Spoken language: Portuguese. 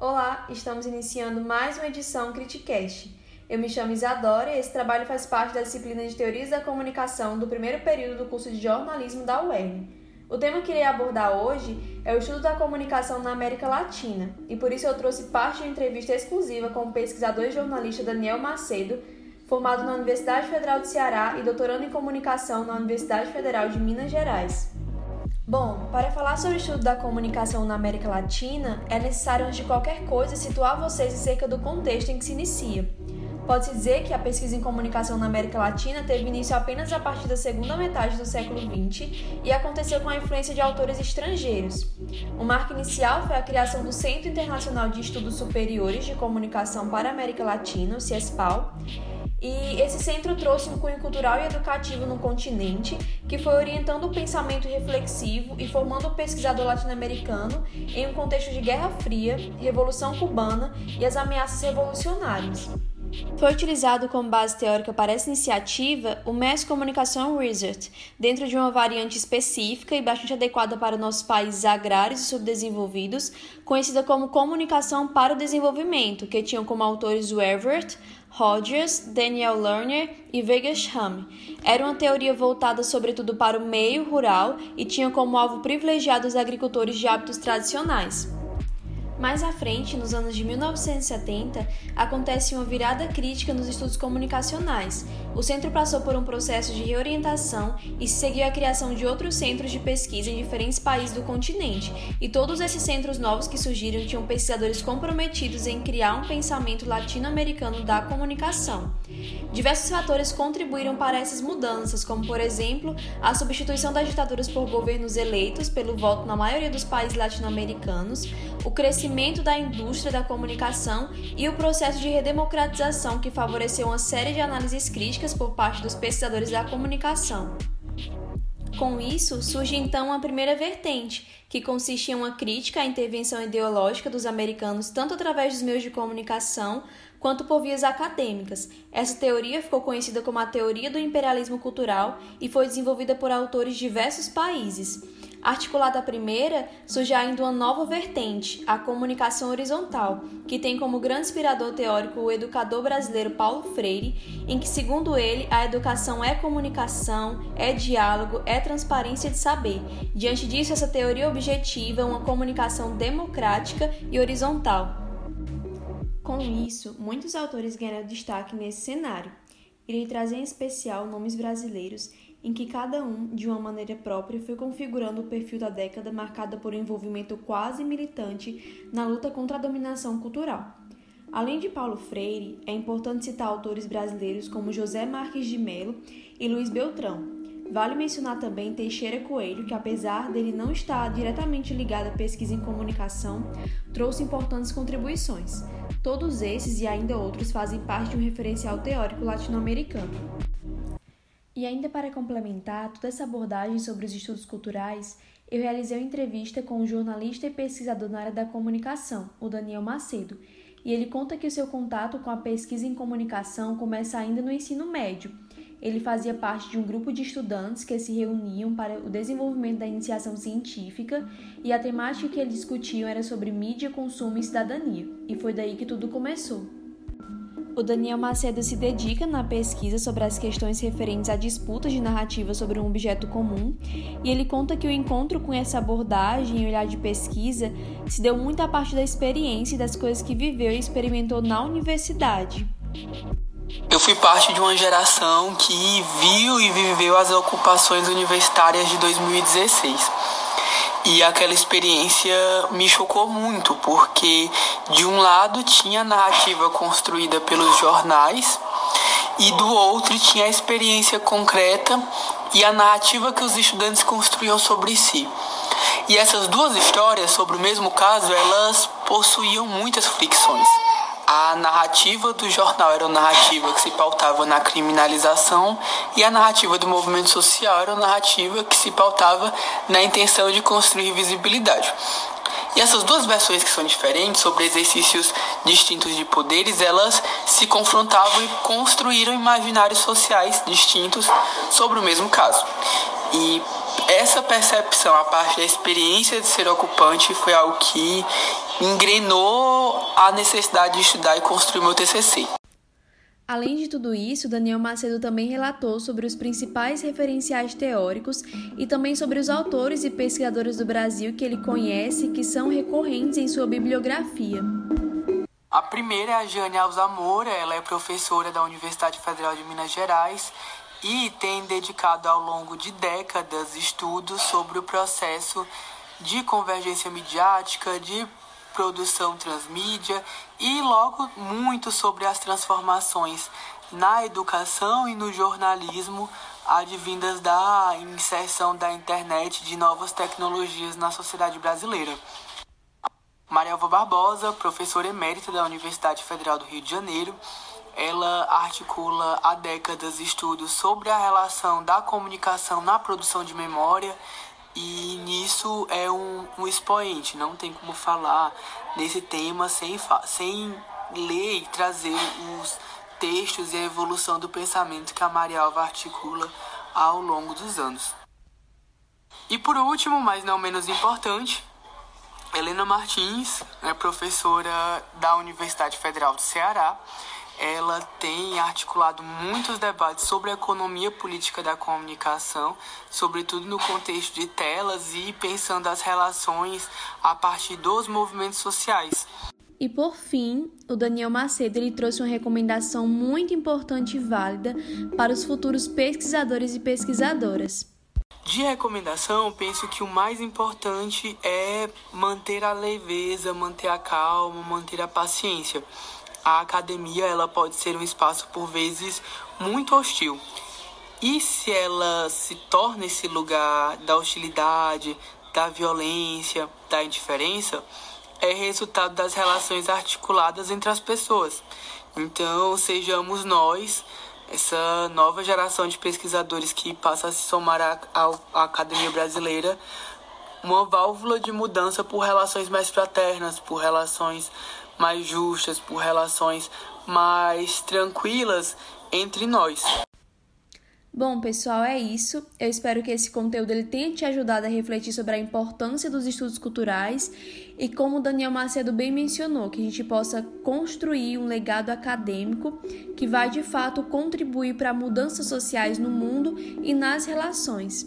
Olá, estamos iniciando mais uma edição Criticast. Eu me chamo Isadora e esse trabalho faz parte da disciplina de Teorias da Comunicação do primeiro período do curso de Jornalismo da UERN. O tema que irei abordar hoje é o estudo da comunicação na América Latina, e por isso eu trouxe parte de uma entrevista exclusiva com o pesquisador e jornalista Daniel Macedo, formado na Universidade Federal do Ceará e doutorando em comunicação na Universidade Federal de Minas Gerais. Bom, para falar sobre o estudo da comunicação na América Latina, é necessário, antes de qualquer coisa, situar vocês acerca do contexto em que se inicia. Pode-se dizer que a pesquisa em comunicação na América Latina teve início apenas a partir da segunda metade do século XX e aconteceu com a influência de autores estrangeiros. O marco inicial foi a criação do Centro Internacional de Estudos Superiores de Comunicação para a América Latina, o CIESPAL, e esse centro trouxe um cunho cultural e educativo no continente, que foi orientando o pensamento reflexivo e formando o pesquisador latino-americano em um contexto de Guerra Fria, Revolução Cubana e as ameaças revolucionárias. Foi utilizado como base teórica para essa iniciativa o Mass Communication Research, dentro de uma variante específica e bastante adequada para nossos países agrários e subdesenvolvidos, conhecida como Comunicação para o Desenvolvimento, que tinham como autores o Everett, Rogers, Daniel Lerner e Wegesham. Era uma teoria voltada sobretudo para o meio rural e tinha como alvo privilegiado os agricultores de hábitos tradicionais. Mais à frente, nos anos de 1970, acontece uma virada crítica nos estudos comunicacionais. O centro passou por um processo de reorientação e se seguiu a criação de outros centros de pesquisa em diferentes países do continente, e todos esses centros novos que surgiram tinham pesquisadores comprometidos em criar um pensamento latino-americano da comunicação. Diversos fatores contribuíram para essas mudanças, como, por exemplo, a substituição das ditaduras por governos eleitos pelo voto na maioria dos países latino-americanos, o crescimento da indústria da comunicação e o processo de redemocratização que favoreceu uma série de análises críticas por parte dos pesquisadores da comunicação. Com isso, surge então a primeira vertente, que consiste em uma crítica à intervenção ideológica dos americanos tanto através dos meios de comunicação quanto por vias acadêmicas. Essa teoria ficou conhecida como a teoria do imperialismo cultural e foi desenvolvida por autores de diversos países. Articulada a primeira, surge ainda uma nova vertente, a comunicação horizontal, que tem como grande inspirador teórico o educador brasileiro Paulo Freire, em que, segundo ele, a educação é comunicação, é diálogo, é transparência de saber. Diante disso, essa teoria objetiva uma comunicação democrática e horizontal. Com isso, muitos autores ganharam destaque nesse cenário. Irei trazer em especial nomes brasileiros em que cada um, de uma maneira própria, foi configurando o perfil da década marcada por um envolvimento quase militante na luta contra a dominação cultural. Além de Paulo Freire, é importante citar autores brasileiros como José Marques de Melo e Luiz Beltrão, Vale mencionar também Teixeira Coelho, que apesar dele não estar diretamente ligado à pesquisa em comunicação, trouxe importantes contribuições. Todos esses e ainda outros fazem parte de um referencial teórico latino-americano. E ainda para complementar toda essa abordagem sobre os estudos culturais, eu realizei uma entrevista com um jornalista e pesquisador na área da comunicação, o Daniel Macedo, e ele conta que o seu contato com a pesquisa em comunicação começa ainda no ensino médio ele fazia parte de um grupo de estudantes que se reuniam para o desenvolvimento da iniciação científica e a temática que eles discutiam era sobre mídia, consumo e cidadania, e foi daí que tudo começou. O Daniel Macedo se dedica na pesquisa sobre as questões referentes à disputa de narrativa sobre um objeto comum, e ele conta que o encontro com essa abordagem e olhar de pesquisa se deu muito a partir da experiência e das coisas que viveu e experimentou na universidade. Eu fui parte de uma geração que viu e viveu as ocupações universitárias de 2016. E aquela experiência me chocou muito, porque de um lado tinha a narrativa construída pelos jornais e do outro tinha a experiência concreta e a narrativa que os estudantes construíam sobre si. E essas duas histórias sobre o mesmo caso, elas possuíam muitas fricções. A narrativa do jornal era uma narrativa que se pautava na criminalização e a narrativa do movimento social era uma narrativa que se pautava na intenção de construir visibilidade. E essas duas versões que são diferentes, sobre exercícios distintos de poderes, elas se confrontavam e construíram imaginários sociais distintos sobre o mesmo caso. E essa percepção, a parte da experiência de ser ocupante, foi algo que engrenou a necessidade de estudar e construir meu TCC. Além de tudo isso, Daniel Macedo também relatou sobre os principais referenciais teóricos e também sobre os autores e pesquisadores do Brasil que ele conhece que são recorrentes em sua bibliografia. A primeira é a Jane Alzamora, ela é professora da Universidade Federal de Minas Gerais e tem dedicado ao longo de décadas estudos sobre o processo de convergência midiática, de produção transmídia e logo muito sobre as transformações na educação e no jornalismo advindas da inserção da internet de novas tecnologias na sociedade brasileira. Marielva Barbosa, professora emérita da Universidade Federal do Rio de Janeiro, ela articula há décadas estudos sobre a relação da comunicação na produção de memória e nisso é um, um expoente, não tem como falar nesse tema sem, sem ler e trazer os textos e a evolução do pensamento que a Maria Alva articula ao longo dos anos. E por último, mas não menos importante, Helena Martins é professora da Universidade Federal do Ceará ela tem articulado muitos debates sobre a economia política da comunicação, sobretudo no contexto de telas e pensando as relações a partir dos movimentos sociais. E por fim, o Daniel Macedo ele trouxe uma recomendação muito importante e válida para os futuros pesquisadores e pesquisadoras. De recomendação, penso que o mais importante é manter a leveza, manter a calma, manter a paciência a academia ela pode ser um espaço por vezes muito hostil. E se ela se torna esse lugar da hostilidade, da violência, da indiferença, é resultado das relações articuladas entre as pessoas. Então, sejamos nós, essa nova geração de pesquisadores que passa a se somar à, academia brasileira, uma válvula de mudança por relações mais fraternas, por relações mais justas, por relações mais tranquilas entre nós. Bom, pessoal, é isso. Eu espero que esse conteúdo ele tenha te ajudado a refletir sobre a importância dos estudos culturais e como Daniel Macedo bem mencionou, que a gente possa construir um legado acadêmico que vai de fato contribuir para mudanças sociais no mundo e nas relações.